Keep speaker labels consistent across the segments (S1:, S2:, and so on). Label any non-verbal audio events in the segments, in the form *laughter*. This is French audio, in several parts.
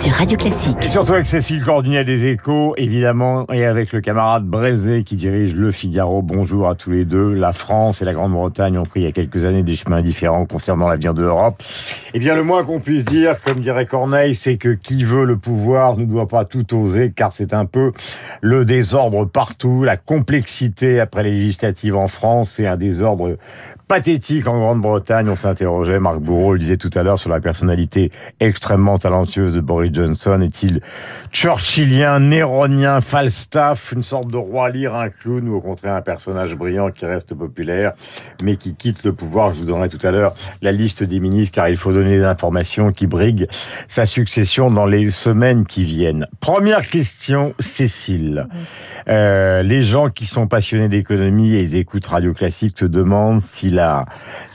S1: sur Radio Classique.
S2: Et surtout avec Cécile Cordunier des Échos, évidemment, et avec le camarade Brézé qui dirige Le Figaro. Bonjour à tous les deux. La France et la Grande-Bretagne ont pris il y a quelques années des chemins différents concernant l'avenir de l'Europe. Eh bien, le moins qu'on puisse dire, comme dirait Corneille, c'est que qui veut le pouvoir ne doit pas tout oser, car c'est un peu le désordre partout, la complexité après les législatives en France, c'est un désordre pathétique en Grande-Bretagne. On s'interrogeait, Marc Bourreau le disait tout à l'heure, sur la personnalité extrêmement talentueuse de Boris Johnson. Est-il churchillien, néronien, Falstaff, une sorte de roi lire, un clown, ou au contraire un personnage brillant qui reste populaire, mais qui quitte le pouvoir? Je vous donnerai tout à l'heure la liste des ministres, car il faut donner des informations qui briguent sa succession dans les semaines qui viennent. Première question, Cécile. Euh, les gens qui sont passionnés d'économie et ils écoutent Radio Classique se demandent si la,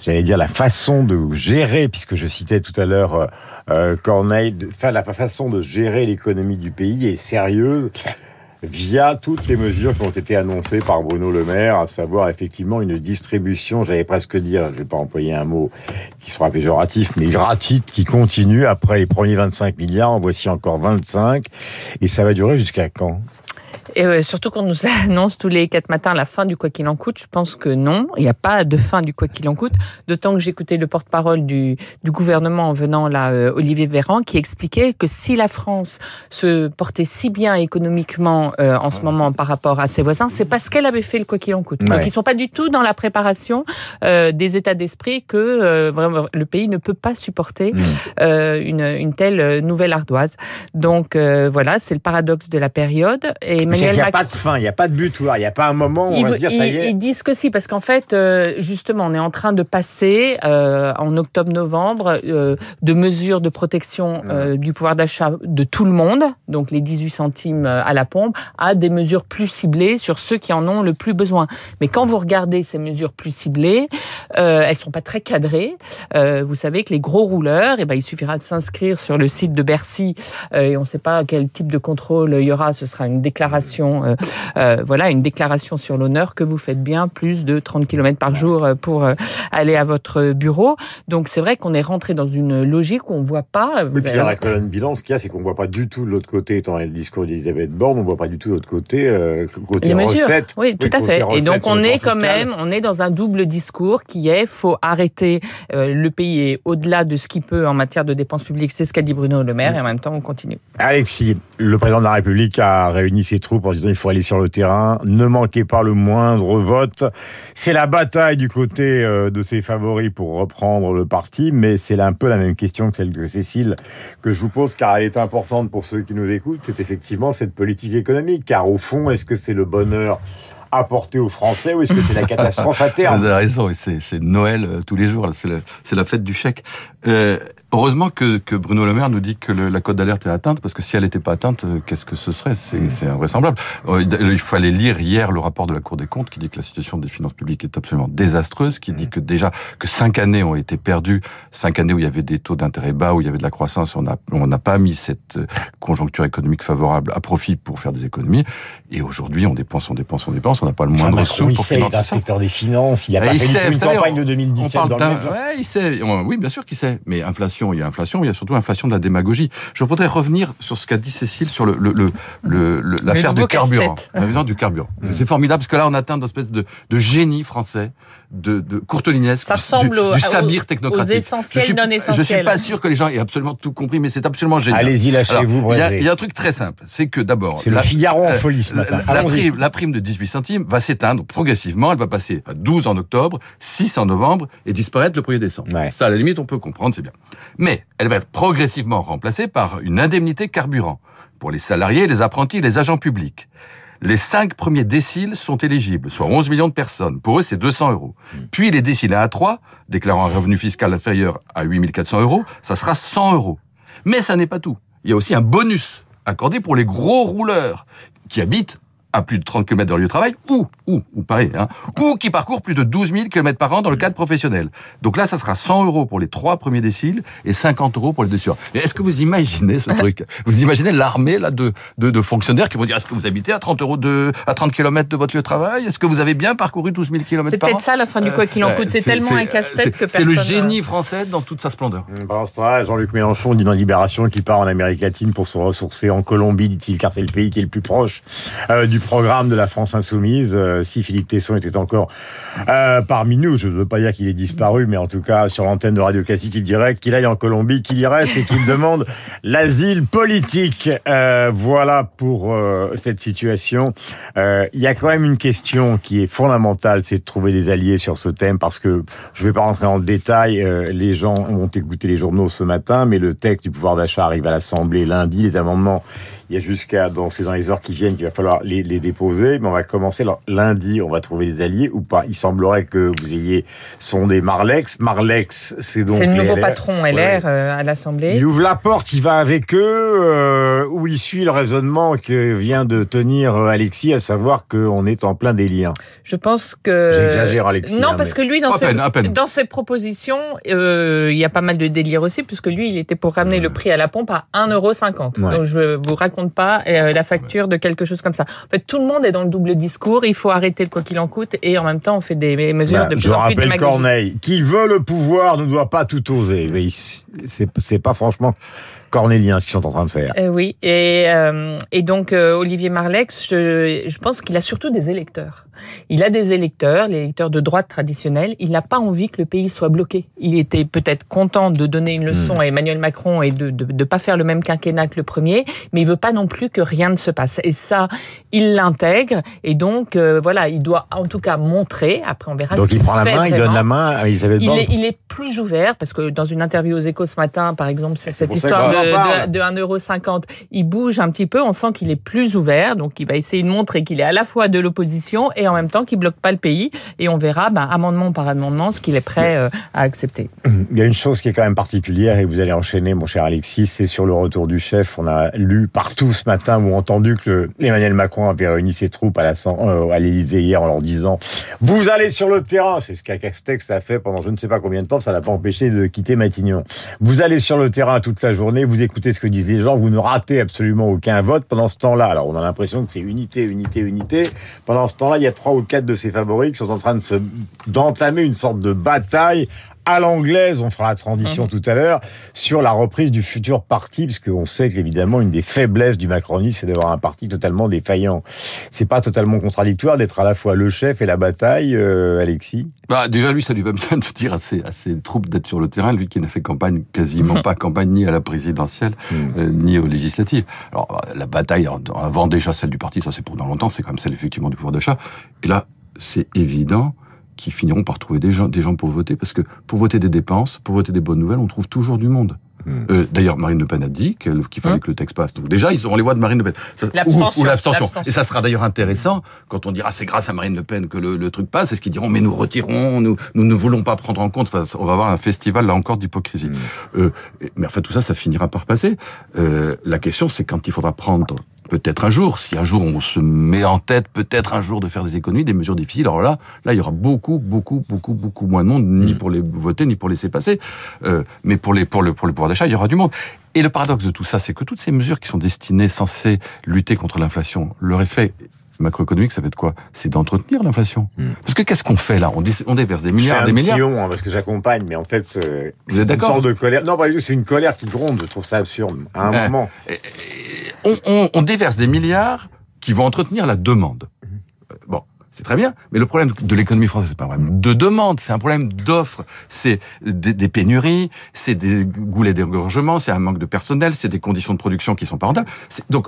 S2: j'allais dire la façon de gérer, puisque je citais tout à l'heure euh, euh Corneille, enfin, la de gérer l'économie du pays est sérieuse via toutes les mesures qui ont été annoncées par Bruno Le Maire, à savoir effectivement une distribution, j'allais presque dire, je vais pas employer un mot qui sera péjoratif, mais gratuite, qui continue. Après les premiers 25 milliards, en voici encore 25, et ça va durer jusqu'à quand?
S3: Et euh, surtout qu'on nous *laughs* annonce tous les quatre matins la fin du quoi qu'il en coûte, je pense que non, il n'y a pas de fin du quoi qu'il en coûte. D'autant que j'écoutais le porte-parole du, du gouvernement en venant là, euh, Olivier Véran, qui expliquait que si la France se portait si bien économiquement euh, en ce moment par rapport à ses voisins, c'est parce qu'elle avait fait le quoi qu'il en coûte. Donc ils sont pas du tout dans la préparation des états d'esprit que vraiment le pays ne peut pas supporter mmh. une, une telle nouvelle ardoise. Donc voilà, c'est le paradoxe de la période.
S2: Et il n'y a pas de fin, il n'y a pas de butoir, il n'y a pas un moment où on va se dire ça y est.
S3: Ils disent que si, parce qu'en fait, euh, justement, on est en train de passer euh, en octobre-novembre euh, de mesures de protection du pouvoir d'achat de tout le monde, donc les 18 centimes à la pompe, à des mesures plus ciblées sur ceux qui en ont le plus besoin. Mais quand vous regardez ces mesures plus ciblées, elles sont pas très cadrées. vous savez que les gros rouleurs, eh ben, il suffira de s'inscrire sur le site de Bercy et on ne sait pas quel type de contrôle il y aura. Ce sera une déclaration euh, euh, voilà, une déclaration sur l'honneur que vous faites bien plus de 30 km par jour euh, pour aller à votre bureau. Donc c'est vrai qu'on est rentré dans une logique où on voit pas.
S2: Mais puis dans la colonne bilan, ce qu'il y a, c'est qu'on voit pas du tout de l'autre côté, étant le discours d'Elisabeth Borne, on voit pas du tout de l'autre côté côté recette.
S3: Oui, tout à fait. Et donc on est quand même, on est dans un double discours qui est faut arrêter. le pays est au-delà de ce qu'il peut en matière de dépenses publiques. C'est ce qu'a dit Bruno Le Maire, et en même temps on continue.
S2: Alexis, le président de la République a réuni ses troupes en disant il faut aller sur le terrain, ne manquez pas le moindre vote. C'est la bataille du côté euh, de ses favoris pour reprendre le parti, mais c'est un peu la même question que celle de Cécile que je vous pose, car elle est importante pour ceux qui nous écoutent. C'est effectivement cette politique économique, car au fond, est-ce que c'est le bonheur apporter aux Français ou est-ce que c'est la *laughs* catastrophe à terme?
S4: Vous avez raison, c'est Noël euh, tous les jours, c'est la, fête du chèque. Euh, heureusement que, que, Bruno Le Maire nous dit que la cote d'alerte est atteinte, parce que si elle n'était pas atteinte, euh, qu'est-ce que ce serait? C'est invraisemblable. il fallait lire hier le rapport de la Cour des comptes qui dit que la situation des finances publiques est absolument désastreuse, qui dit que déjà que cinq années ont été perdues, cinq années où il y avait des taux d'intérêt bas, où il y avait de la croissance, on n'a on pas mis cette conjoncture économique favorable à profit pour faire des économies, et aujourd'hui on dépense, on dépense, on dépense, on n'a pas le moindre sou
S2: pour
S4: financer
S2: ça. inspecteur des finances, il a pas il fait sait, une campagne de 2017 dans le même
S4: ouais, il sait. Oui, bien sûr qu'il sait. Mais inflation, il y a inflation, il y a surtout inflation de la démagogie. Je voudrais revenir sur ce qu'a dit Cécile sur le, le, le, l'affaire du carburant. L'affaire du carburant. *laughs* C'est formidable parce que là, on atteint une espèce de, de génie français de, de courtelinesque,
S3: ça ressemble
S4: du, du sabir technokratique.
S3: Aux je suis, non
S4: je suis pas sûr que les gens aient absolument tout compris, mais c'est absolument génial.
S2: Allez-y, lâchez-vous.
S4: Il y, y, a un truc très simple, c'est que d'abord,
S2: c'est le Figaro en folie ce matin.
S4: La, la, prime, la prime de 18 centimes va s'éteindre progressivement. Elle va passer à 12 en octobre, 6 en novembre et disparaître le 1er décembre. Ouais. Ça, à la limite, on peut comprendre, c'est bien. Mais elle va être progressivement remplacée par une indemnité carburant pour les salariés, les apprentis, les agents publics. Les cinq premiers déciles sont éligibles, soit 11 millions de personnes. Pour eux, c'est 200 euros. Hmm. Puis les déciles 1 à 3, déclarant un revenu fiscal inférieur à 8400 euros, ça sera 100 euros. Mais ça n'est pas tout. Il y a aussi un bonus accordé pour les gros rouleurs qui habitent à plus de 30 km de leur lieu de travail, ou, ou, ou pareil, hein, ou qui parcourent plus de 12 000 km par an dans le cadre professionnel. Donc là, ça sera 100 euros pour les trois premiers déciles et 50 euros pour les deux suivants. Mais est-ce que vous imaginez ce *laughs* truc? Vous imaginez l'armée là de, de, de, fonctionnaires qui vont dire est-ce que vous habitez à 30 euros de, à 30 km de votre lieu de travail? Est-ce que vous avez bien parcouru 12 000 km par an?
S3: C'est peut-être ça la fin du quoi qu'il en coûte. C'est tellement un casse-tête que personne.
S4: C'est le génie français dans toute sa splendeur.
S2: Pendant ce temps-là, Jean-Luc Mélenchon dit dans Libération qu'il part en Amérique latine pour se ressourcer en Colombie, dit-il, car c'est le pays qui est le plus proche euh, du programme de la France insoumise. Euh, si Philippe Tesson était encore euh, parmi nous, je ne veux pas dire qu'il est disparu, mais en tout cas sur l'antenne de Radio Classique, il dirait qu'il aille en Colombie, qu'il y reste et qu'il demande *laughs* l'asile politique. Euh, voilà pour cette situation. Il y a quand même une question qui est fondamentale, c'est de trouver des alliés sur ce thème, parce que je ne vais pas rentrer en détail. les gens ont écouté les journaux ce matin, mais le texte du pouvoir d'achat arrive à l'Assemblée lundi. Les amendements il y a jusqu'à dans, ces, dans les heures qui viennent qu'il va falloir les, les, déposer. Mais on va commencer lundi. On va trouver des alliés ou pas. Il semblerait que vous ayez sondé Marlex. Marlex, c'est donc
S3: c'est le nouveau patron LR euh, à l'Assemblée.
S2: Il ouvre la porte, il va avec eux, euh, où il suit le raisonnement que vient de tenir euh, Alexis, à savoir qu'on est en plein délire.
S3: Je pense que
S2: j'exagère Alexis.
S3: Non, hein, parce que lui dans ses, dans ses propositions, euh, il y a pas mal de délire aussi, puisque lui il était pour ramener le prix à la pompe à 1,50€. Ouais. Donc je vous raconte pas euh, la facture de quelque chose comme ça. En fait, tout le monde est dans le double discours. Il faut arrêter le quoi qu'il en coûte et en même temps, on fait des mesures bah, de plus
S2: Je rappelle Corneille, qui veut le pouvoir ne doit pas tout oser. Mais c'est pas franchement cornéliens ce qu'ils sont en train de faire.
S3: Euh, oui, et, euh, et donc euh, Olivier Marlex, je, je pense qu'il a surtout des électeurs. Il a des électeurs, les électeurs de droite traditionnelle. Il n'a pas envie que le pays soit bloqué. Il était peut-être content de donner une leçon hmm. à Emmanuel Macron et de ne pas faire le même quinquennat que le premier, mais il veut pas non plus que rien ne se passe. Et ça, il l'intègre. Et donc, voilà, il doit en tout cas montrer. Après, on verra.
S2: Donc, il prend la main, il donne la main à
S3: Borne. Il est, il est plus ouvert parce que dans une interview aux Échos ce matin, par exemple, sur cette histoire de de, 1,50€. Il bouge un petit peu, on sent qu'il est plus ouvert, donc il va essayer de montrer qu'il est à la fois de l'opposition et en même temps qu'il bloque pas le pays. Et on verra, ben, amendement par amendement, ce qu'il est prêt euh, à accepter.
S2: Il y a une chose qui est quand même particulière et vous allez enchaîner, mon cher Alexis, c'est sur le retour du chef. On a lu partout ce matin ou entendu que Emmanuel Macron avait réuni ses troupes à euh, l'Élysée hier en leur disant vous allez sur le terrain. C'est ce qu'a Castex a fait pendant je ne sais pas combien de temps. Ça l'a pas empêché de quitter Matignon. Vous allez sur le terrain toute la journée. Vous écoutez ce que disent les gens, vous ne ratez absolument aucun vote pendant ce temps-là. Alors on a l'impression que c'est unité, unité, unité. Pendant ce temps-là, il y a trois ou quatre de ses favoris qui sont en train de se d'entamer une sorte de bataille à l'anglaise, on fera la transition mhm. tout à l'heure, sur la reprise du futur parti, parce qu'on sait qu'évidemment, une des faiblesses du macronisme, c'est d'avoir un parti totalement défaillant. C'est pas totalement contradictoire d'être à la fois le chef et la bataille, euh, Alexis?
S4: Bah, Déjà, lui, ça lui va bien de dire à ses, à ses troupes d'être sur le terrain, lui qui n'a fait campagne, quasiment pas campagne, ni à la présidentielle, hmm. euh, ni aux législatives. Alors, la bataille, avant déjà celle du parti, ça c'est pour dans longtemps, c'est quand même celle effectivement du pouvoir d'achat. Et là, c'est évident qui finiront par trouver des gens, des gens pour voter, parce que pour voter des dépenses, pour voter des bonnes nouvelles, on trouve toujours du monde. Hmm. Euh, D'ailleurs, Marine Le Pen a dit qu'il fallait hein que le texte passe. Donc déjà, ils auront les voix de Marine Le Pen.
S3: ou,
S4: l'abstention. Et ça sera d'ailleurs intéressant quand on dira c'est grâce à Marine Le Pen que le, truc passe. est ce qu'ils diront mais nous retirons, nous, nous ne voulons pas prendre en compte. Enfin, on va avoir un festival là encore d'hypocrisie. Hmm. Euh, mais enfin tout ça, ça finira par passer. Euh, la question, c'est quand il faudra prendre peut-être un jour, si un jour on se met en tête, peut-être un jour de faire des économies, des mesures difficiles, alors là, là, il y aura beaucoup, beaucoup, beaucoup, beaucoup moins de monde, ni mm. pour les voter, ni pour laisser passer, euh, mais pour les, pour le, pour le pouvoir d'achat, il y aura du monde. Et le paradoxe de tout ça, c'est que toutes ces mesures qui sont destinées, censées lutter contre l'inflation, leur effet macroéconomique, ça fait de quoi? C'est d'entretenir l'inflation. Mm. Parce que qu'est-ce qu'on fait là? On, on, déverse des milliards,
S2: je
S4: des milliards.
S2: hein, parce que j'accompagne, mais en fait,
S4: euh, vous êtes d'accord?
S2: de colère. Non, c'est une colère qui gronde. Je trouve ça absurde. À un moment
S4: on, déverse des milliards qui vont entretenir la demande. C'est très bien, mais le problème de l'économie française, c'est pas un problème de demande, c'est un problème d'offre. C'est des, pénuries, c'est des goulets d'égorgement, c'est un manque de personnel, c'est des conditions de production qui sont pas rentables. Donc,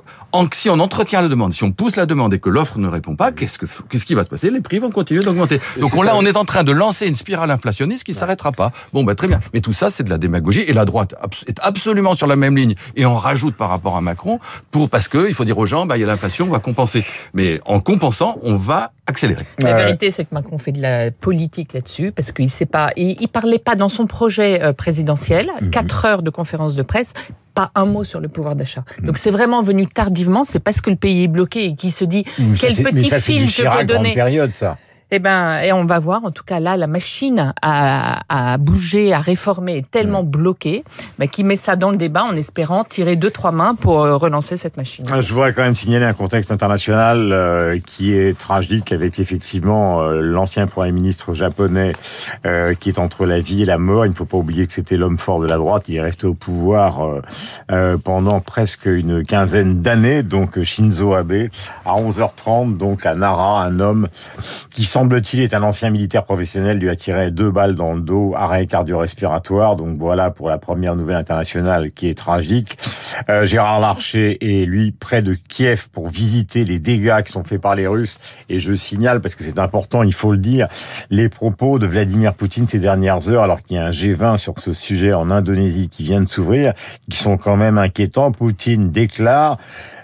S4: si on entretient la demande, si on pousse la demande et que l'offre ne répond pas, qu'est-ce que qu'est-ce qui va se passer? Les prix vont continuer d'augmenter. Donc là, on est en train de lancer une spirale inflationniste qui ne s'arrêtera pas. Bon, bah très bien. Mais tout ça, c'est de la démagogie et la droite est absolument sur la même ligne et on rajoute par rapport à Macron pour parce que il faut dire aux gens, bah il y a l'inflation, on va compenser. Mais en compensant, on va accélérer.
S3: La vérité, c'est que Macron fait de la politique là-dessus, parce qu'il sait pas, il, il parlait pas dans son projet euh, présidentiel,
S2: Mhm.
S3: quatre heures de conférence de presse, pas un mot sur le pouvoir d'achat.
S2: Mhm.
S3: Donc c'est vraiment venu tardivement, c'est parce que le pays est bloqué et qu'il se dit
S2: ça,
S3: quel
S2: mais
S3: petit
S2: ça,
S3: fil je peux donner.
S2: période, ça.
S3: Eh ben, et on va voir. En tout cas, là, la machine à, à bouger, à réformer est tellement bloquée, bah, qu'il met ça dans le débat en espérant tirer deux trois mains pour euh, relancer cette machine.
S2: Je voudrais quand même signaler un contexte international euh, qui est tragique avec effectivement euh, l'ancien Premier ministre japonais euh, qui est entre la vie et la mort. Il ne faut pas oublier que c'était l'homme fort de la droite. Il est resté au pouvoir pendant presque une quinzaine d'années. Donc Shinzo Abe à 11h30, donc à Nara, un homme qui semble-t-il est un ancien militaire professionnel, lui a tiré deux balles dans le dos, arrêt cardio-respiratoire. Donc voilà pour la première nouvelle internationale qui est tragique. Euh, Gérard Larcher est lui près de Kiev pour visiter les dégâts qui sont faits par les Russes. Et je signale, parce que c'est important, il faut le dire, les propos de Vladimir Poutine ces dernières heures, alors qu'il y a un G20 sur ce sujet en Indonésie qui vient de s'ouvrir, qui sont quand même inquiétants. Poutine déclare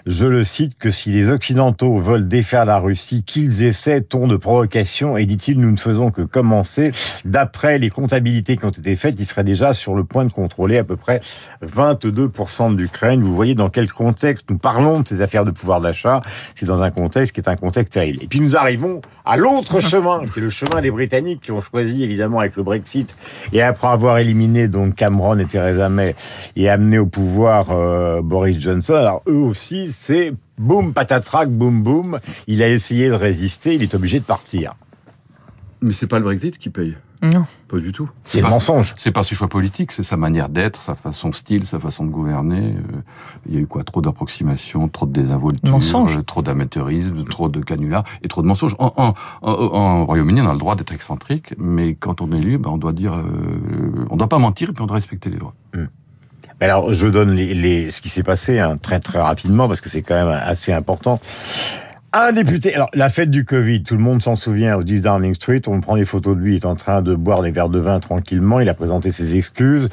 S2: je le cite, que si les Occidentaux veulent défaire la Russie, qu'ils essaient, ton de provocation, et dit-il, nous ne faisons que commencer. D'après les comptabilités qui ont été faites, il serait déjà sur le point de contrôler à peu près 22% de l'Ukraine. Vous voyez dans quel contexte nous parlons de ces affaires de pouvoir d'achat. C'est dans un contexte qui est un contexte terrible. Et puis nous arrivons à l'autre chemin, qui est le chemin des Britanniques qui ont choisi évidemment avec le Brexit et après avoir éliminé donc Cameron et Theresa May et amené au pouvoir euh, Boris Johnson. Alors eux aussi, c'est boum patatrac, boum boum. Il a essayé de résister, il est obligé de partir.
S4: Mais c'est pas le Brexit qui paye.
S3: Non.
S4: Pas du tout.
S2: C'est le mensonge.
S4: C'est pas ses choix politiques, c'est sa manière d'être, sa façon style, sa façon de gouverner. Euh, Il y a eu quoi? Trop d'approximations, trop de désinvolture,
S3: Mensonges.
S4: trop d'amateurisme, trop de canulars et trop de mensonges. En, en, en- en Royaume-Uni, on a le droit d'être excentrique, mais quand on est élu, ben, on doit dire, euh, on doit pas mentir et puis on doit respecter les lois.
S2: Alors, je donne les, les- ce qui s'est passé hein, très très rapidement parce que c'est quand même assez important. Un député, alors la fête du Covid, tout le monde s'en souvient au 10 Downing Street, on prend des photos de lui, il est en train de boire des verres de vin tranquillement, il a présenté ses excuses,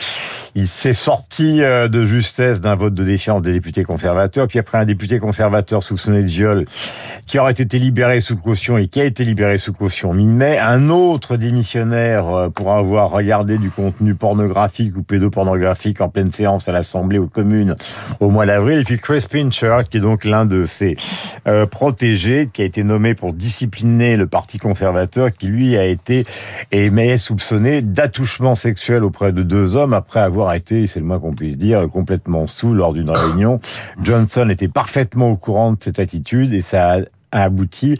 S2: il s'est sorti euh, de justesse d'un vote de défiance des députés conservateurs, puis après un député conservateur soupçonné de viol qui aurait été libéré sous caution et qui a été libéré sous caution mi-mai, un autre démissionnaire euh, pour avoir regardé du contenu pornographique ou pédopornographique en pleine séance à l'Assemblée aux communes au mois d'avril, et puis Chris Pincher, qui est donc l'un de ses euh, protégés, qui a été nommé pour discipliner le Parti conservateur, qui lui a été et mais soupçonné d'attouchement sexuel auprès de deux hommes après avoir été, c'est le moins qu'on puisse dire, complètement sous lors d'une réunion. Johnson était parfaitement au courant de cette attitude et ça a a abouti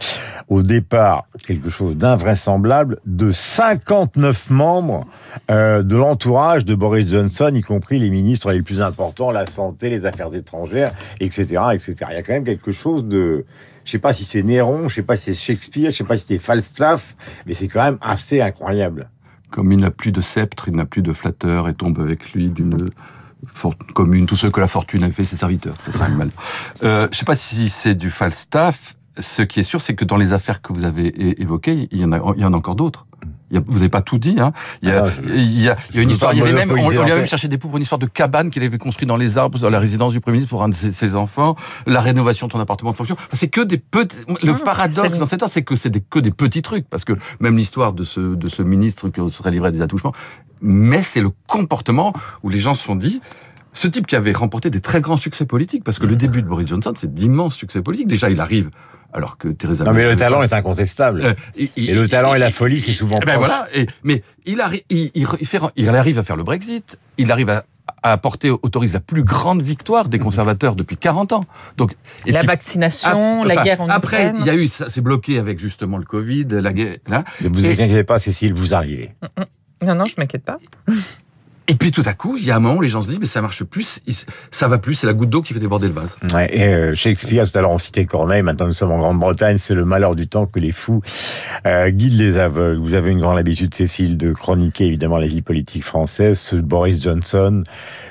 S2: au départ quelque chose d'invraisemblable de 59 membres euh, de l'entourage de Boris Johnson, y compris les ministres les plus importants, la santé, les affaires étrangères, etc., etc. Il y a quand même quelque chose de, je sais pas si c'est Néron, je sais pas si c'est Shakespeare, je sais pas si c'est Falstaff, mais c'est quand même assez incroyable.
S4: Comme il n'a plus de sceptre, il n'a plus de flatteur et tombe avec lui d'une commune, tous ceux que la fortune a fait ses serviteurs. C'est ça mal. Euh, je sais pas si c'est du Falstaff. Ce qui est sûr, c'est que dans les affaires que vous avez évoquées, il y en a, il y en a encore d'autres. Il y a- vous n'avez pas tout dit. Hein. Il, y a,
S2: Ah, je-
S4: il, y a, il y a une histoire. Il y avait même, on, lui a même cherché des poux pour une histoire de cabane qu'il avait construit dans les arbres, dans la résidence du Premier ministre pour un de ses, ses enfants, la rénovation de son appartement de fonction. Enfin, c'est que des petits. Le
S3: Ah,
S4: paradoxe
S3: c'est-
S4: dans cette histoire, c'est que c'est que des petits trucs, parce que même l'histoire de ce, de ce ministre qui serait livré à des attouchements, mais c'est le comportement où les gens se sont dit. Ce type qui avait remporté des très grands succès politiques, parce que le début de Boris Johnson, c'est d'immenses succès politiques. Déjà, il arrive, alors que Theresa
S2: Non, mais le talent est incontestable.
S4: euh, et,
S2: Et le talent et la folie, c'est souvent
S4: Eh ben
S2: proche.
S4: voilà. Et, mais il, arri- il, il, il fait, il arrive à faire le Brexit. Il arrive à, à apporter, autorise la plus grande victoire des conservateurs depuis 40 ans. Donc, et
S3: la
S4: puis-
S3: vaccination, la
S4: enfin,
S3: guerre en
S4: Après,
S3: Ukraine.
S4: il y a eu, ça s'est bloqué avec justement le Covid, la guerre. Là.
S2: Ne vous inquiétez pas, Cécile, vous arrivez.
S3: Non, non, je m'inquiète pas.
S4: Et puis tout à coup, il y a un moment où les gens se disent, mais ça marche plus, ça va plus, c'est la goutte d'eau qui fait déborder le vase.
S2: Ouais, et euh, Shakespeare, tout à l'heure on citait Corneille, maintenant nous sommes en Grande-Bretagne, c'est le malheur du temps que les fous euh, guident les aveugles. Vous avez une grande habitude, Cécile, de chroniquer évidemment la vie politique française. Ce Boris Johnson,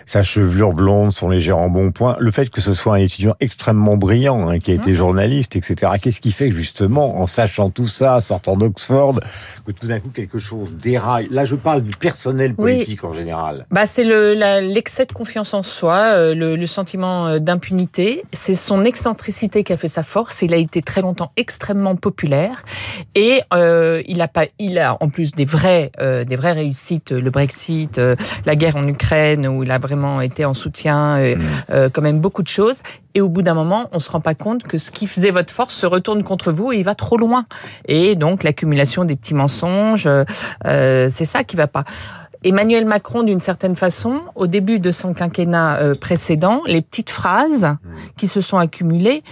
S2: sa chevelure blonde, son léger embonpoint, le fait que ce soit un étudiant extrêmement brillant, hein, qui a été journaliste, etc. Qu'est-ce qui fait que justement, en sachant tout ça, sortant d'Oxford, que tout d'un coup quelque chose déraille? Là, je parle du personnel
S3: Oui.
S2: politique en général. Général
S3: bah, C'est l'excès de confiance en soi, le, le sentiment d'impunité. C'est son excentricité qui a fait sa force. Il a été très longtemps extrêmement populaire et euh, il a pas, il a en plus des vrais, euh, des vraies réussites, le Brexit, euh, la guerre en Ukraine où il a vraiment été en soutien, euh, mm. euh, quand même beaucoup de choses. Et au bout d'un moment, on se rend pas compte que ce qui faisait votre force se retourne contre vous et il va trop loin. Et donc l'accumulation des petits mensonges, c'est ça qui va pas. Emmanuel Macron, d'une certaine façon, au début de son quinquennat précédent, les petites phrases mm. qui se sont accumulées,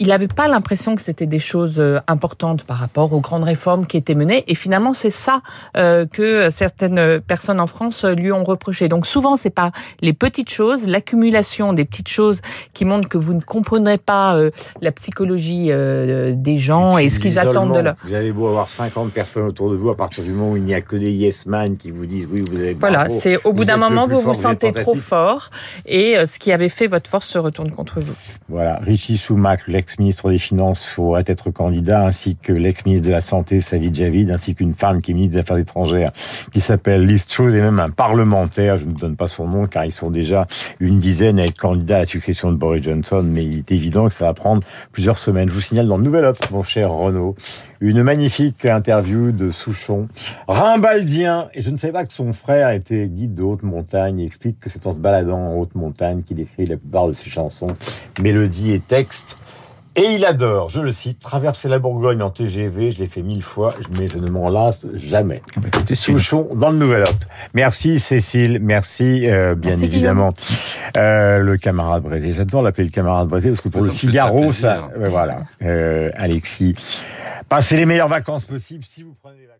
S3: il n'avait pas l'impression que c'était des choses euh, importantes par rapport aux grandes réformes qui étaient menées. Et finalement, c'est ça euh, que certaines personnes en France lui ont reproché. Donc souvent, c'est pas les petites choses, l'accumulation des petites choses qui montrent que vous ne comprendrez pas euh, la psychologie des gens et, ce qu'ils attendent de leur.
S2: Vous avez beau avoir 50 personnes autour de vous, à partir du moment où il n'y a que des yes man qui vous disent oui, vous avez.
S3: Voilà, c'est au bout d'un moment vous vous sentez trop fort et ce qui avait fait votre force se retourne contre vous.
S2: Voilà, Richie Soumac, l'ex ex-ministre des Finances pourrait être candidat, ainsi que l'ex-ministre de la Santé, Savid Javid, ainsi qu'une femme qui est ministre des Affaires étrangères, qui s'appelle Liz Truss, et même un parlementaire, je ne donne pas son nom, car ils sont déjà une dizaine à être candidats à la succession de Boris Johnson, mais il est évident que ça va prendre plusieurs semaines. Je vous signale dans le Nouvel Op, mon cher Renaud, une magnifique interview de Souchon, rimbaldien, et je ne savais pas que son frère était guide de haute montagne, il explique que c'est en se baladant en haute montagne qu'il écrit la plupart de ses chansons, mélodies et textes. Et il adore, je le cite, traverser la Bourgogne en TGV, je l'ai fait mille fois, mais je ne m'en lasse jamais. Ah bah, Souchon dans le Nouvel Hôte. Merci Cécile, merci euh, bien évidemment euh, le camarade Brézé. J'adore l'appeler le camarade Brézé parce que pour le Figaro, ça, voilà. Euh, Alexis, passez les meilleures vacances possibles si vous prenez des vacances.